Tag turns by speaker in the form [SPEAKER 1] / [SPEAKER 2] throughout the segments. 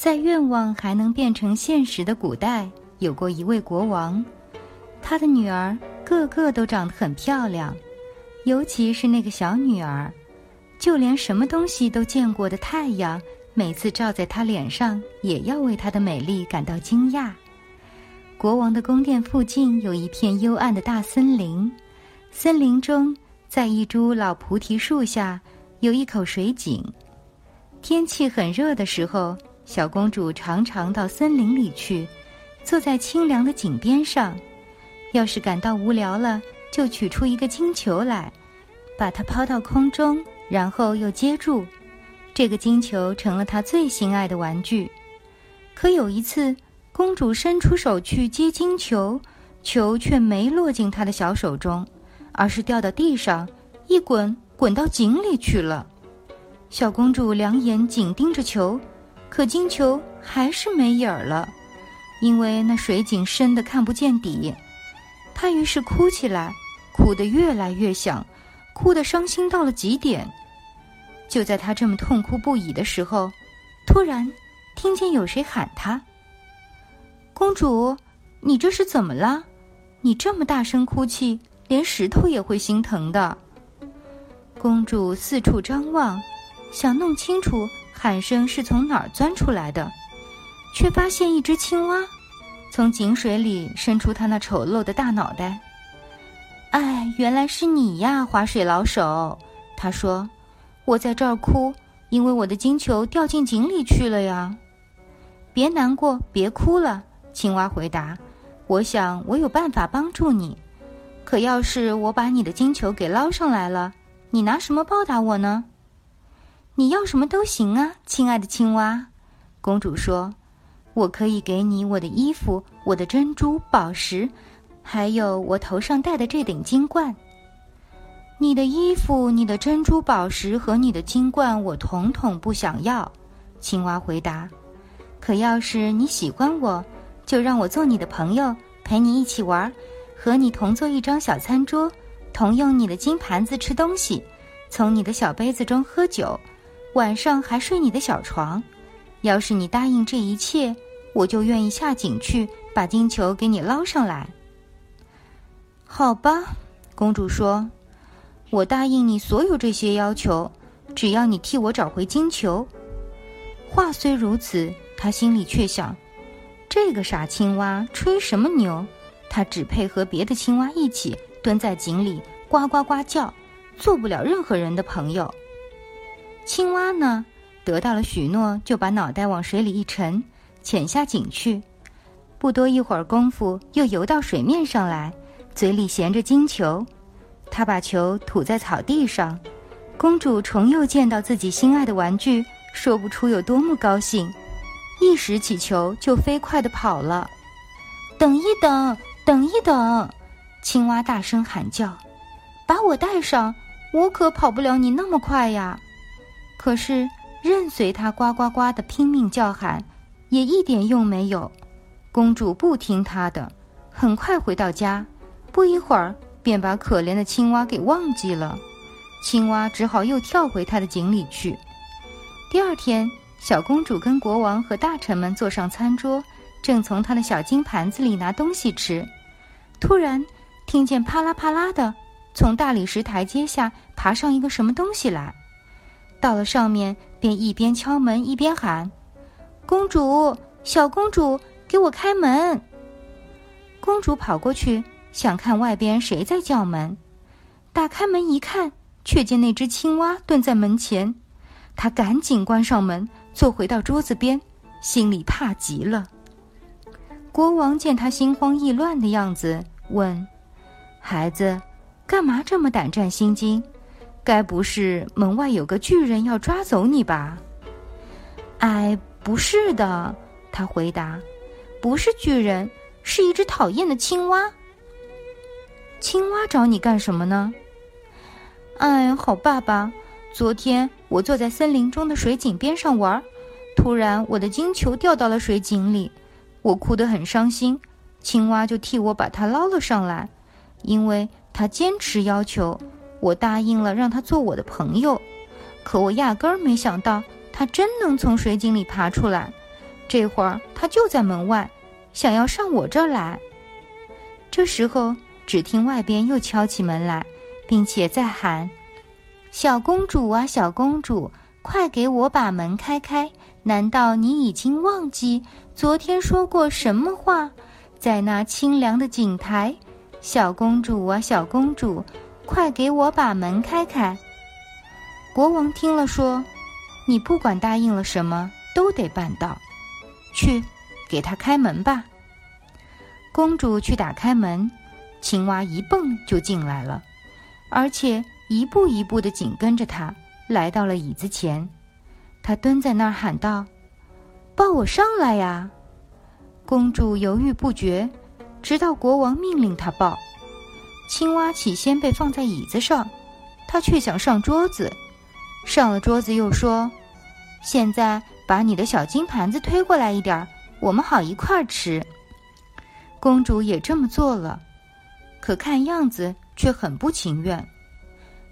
[SPEAKER 1] 在愿望还能变成现实的古代，有过一位国王，他的女儿个个都长得很漂亮，尤其是那个小女儿，就连什么东西都见过的太阳，每次照在她脸上，也要为她的美丽感到惊讶。国王的宫殿附近有一片幽暗的大森林，森林中，在一株老菩提树下，有一口水井。天气很热的时候。小公主常常到森林里去，坐在清凉的井边上。要是感到无聊了，就取出一个金球来，把它抛到空中，然后又接住。这个金球成了她最心爱的玩具。可有一次，公主伸出手去接金球，球却没落进她的小手中，而是掉到地上，一滚滚到井里去了。小公主两眼紧盯着球。可金球还是没影儿了，因为那水井深的看不见底。他于是哭起来，哭得越来越响，哭得伤心到了极点。就在他这么痛哭不已的时候，突然听见有谁喊他：“公主，你这是怎么了？你这么大声哭泣，连石头也会心疼的。”公主四处张望，想弄清楚。喊声是从哪儿钻出来的，却发现一只青蛙从井水里伸出它那丑陋的大脑袋。哎，原来是你呀，划水老手！他说：“我在这儿哭，因为我的金球掉进井里去了呀。”别难过，别哭了，青蛙回答：“我想我有办法帮助你。可要是我把你的金球给捞上来了，你拿什么报答我呢？”你要什么都行啊，亲爱的青蛙，公主说：“我可以给你我的衣服、我的珍珠宝石，还有我头上戴的这顶金冠。你的衣服、你的珍珠宝石和你的金冠，我统统不想要。”青蛙回答：“可要是你喜欢我，就让我做你的朋友，陪你一起玩，和你同坐一张小餐桌，同用你的金盘子吃东西，从你的小杯子中喝酒。”晚上还睡你的小床，要是你答应这一切，我就愿意下井去把金球给你捞上来。好吧，公主说：“我答应你所有这些要求，只要你替我找回金球。”话虽如此，她心里却想：这个傻青蛙吹什么牛？它只配和别的青蛙一起蹲在井里呱呱呱叫，做不了任何人的朋友。青蛙呢，得到了许诺，就把脑袋往水里一沉，潜下井去。不多一会儿功夫，又游到水面上来，嘴里衔着金球。他把球吐在草地上，公主重又见到自己心爱的玩具，说不出有多么高兴。一拾起球，就飞快地跑了。等一等，等一等！青蛙大声喊叫：“把我带上，我可跑不了你那么快呀！”可是，任随他呱呱呱的拼命叫喊，也一点用没有。公主不听他的，很快回到家，不一会儿便把可怜的青蛙给忘记了。青蛙只好又跳回它的井里去。第二天，小公主跟国王和大臣们坐上餐桌，正从她的小金盘子里拿东西吃，突然听见啪啦啪啦的，从大理石台阶下爬上一个什么东西来。到了上面，便一边敲门一边喊：“公主，小公主，给我开门！”公主跑过去，想看外边谁在叫门。打开门一看，却见那只青蛙蹲在门前。她赶紧关上门，坐回到桌子边，心里怕极了。国王见她心慌意乱的样子，问：“孩子，干嘛这么胆战心惊？”该不是门外有个巨人要抓走你吧？哎，不是的，他回答。不是巨人，是一只讨厌的青蛙。青蛙找你干什么呢？哎，好爸爸，昨天我坐在森林中的水井边上玩，突然我的金球掉到了水井里，我哭得很伤心。青蛙就替我把它捞了上来，因为它坚持要求，我答应了让他做我的朋友。可我压根儿没想到，他真能从水井里爬出来。这会儿他就在门外，想要上我这儿来。这时候。只听外边又敲起门来，并且在喊：“小公主啊，小公主，快给我把门开开！难道你已经忘记昨天说过什么话？在那清凉的井台，小公主啊，小公主，快给我把门开开！”国王听了说：“你不管答应了什么，都得办到。去，给他开门吧。”公主去打开门。青蛙一蹦就进来了，而且一步一步的紧跟着他，来到了椅子前。他蹲在那儿喊道：“抱我上来呀！”公主犹豫不决，直到国王命令她抱。青蛙起先被放在椅子上，它却想上桌子。上了桌子又说：“现在把你的小金盘子推过来一点儿，我们好一块儿吃。”公主也这么做了。可看样子却很不情愿，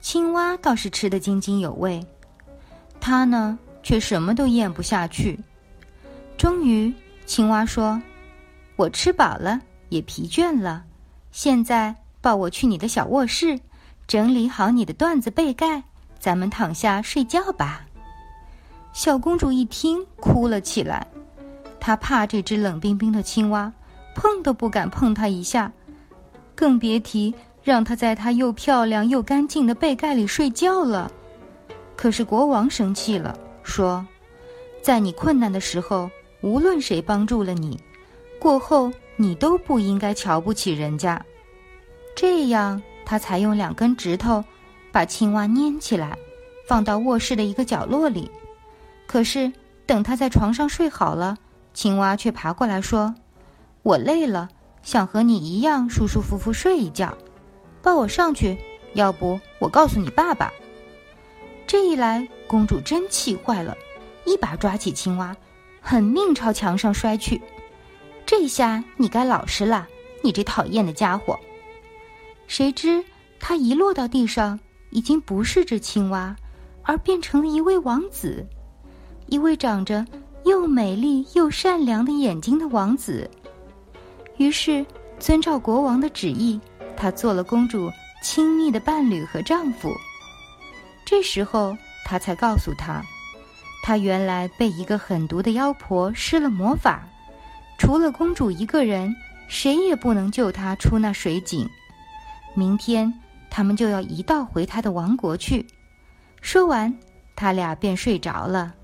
[SPEAKER 1] 青蛙倒是吃得津津有味，它呢却什么都咽不下去。终于，青蛙说：“我吃饱了，也疲倦了，现在抱我去你的小卧室，整理好你的缎子被盖，咱们躺下睡觉吧。”小公主一听，哭了起来，她怕这只冷冰冰的青蛙，碰都不敢碰它一下。更别提让它在它又漂亮又干净的被盖里睡觉了。可是国王生气了，说：“在你困难的时候，无论谁帮助了你，过后你都不应该瞧不起人家。”这样，他才用两根指头把青蛙粘起来，放到卧室的一个角落里。可是，等他在床上睡好了，青蛙却爬过来说：“我累了。”想和你一样舒舒服服睡一觉，抱我上去，要不我告诉你爸爸。这一来，公主真气坏了，一把抓起青蛙，狠命朝墙上摔去。这下你该老实了，你这讨厌的家伙！谁知他一落到地上，已经不是只青蛙，而变成了一位王子，一位长着又美丽又善良的眼睛的王子。于是，遵照国王的旨意，他做了公主亲密的伴侣和丈夫。这时候，他才告诉她，他原来被一个狠毒的妖婆施了魔法，除了公主一个人，谁也不能救她出那水井。明天，他们就要一道回他的王国去。说完，他俩便睡着了。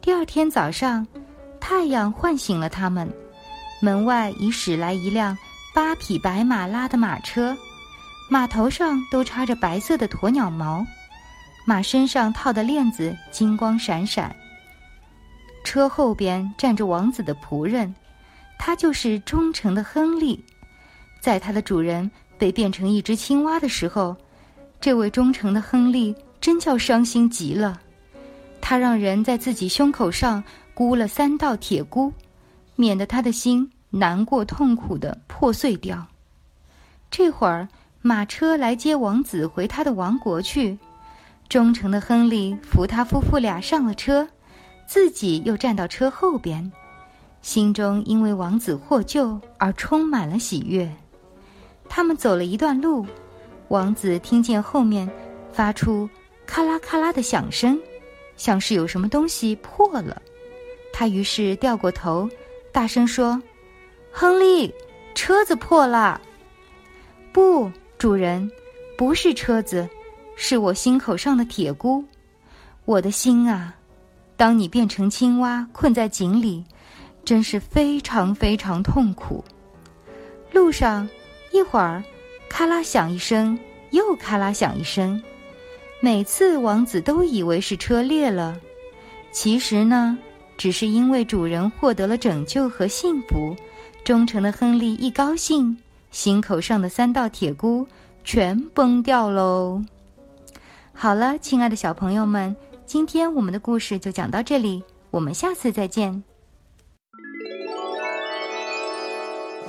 [SPEAKER 1] 第二天早上，太阳唤醒了他们。门外已驶来一辆八匹白马拉的马车，马头上都插着白色的鸵鸟毛，马身上套的链子金光闪闪。车后边站着王子的仆人，他就是忠诚的亨利。在他的主人被变成一只青蛙的时候，这位忠诚的亨利真叫伤心极了。他让人在自己胸口上箍了三道铁箍。免得他的心难过痛苦的破碎掉。这会儿马车来接王子回他的王国去，忠诚的亨利扶他夫妇俩上了车，自己又站到车后边，心中因为王子获救而充满了喜悦。他们走了一段路，王子听见后面发出咔啦咔啦的响声，像是有什么东西破了。他于是掉过头。大声说：“亨利，车子破了。”不，主人，不是车子，是我心口上的铁箍。我的心啊，当你变成青蛙困在井里，真是非常非常痛苦。路上，一会儿，咔啦响一声，又咔啦响一声。每次王子都以为是车裂了，其实呢，只是因为主人获得了拯救和幸福，忠诚的亨利一高兴，心口上的三道铁箍全崩掉喽。好了，亲爱的小朋友们，今天我们的故事就讲到这里，我们下次再见。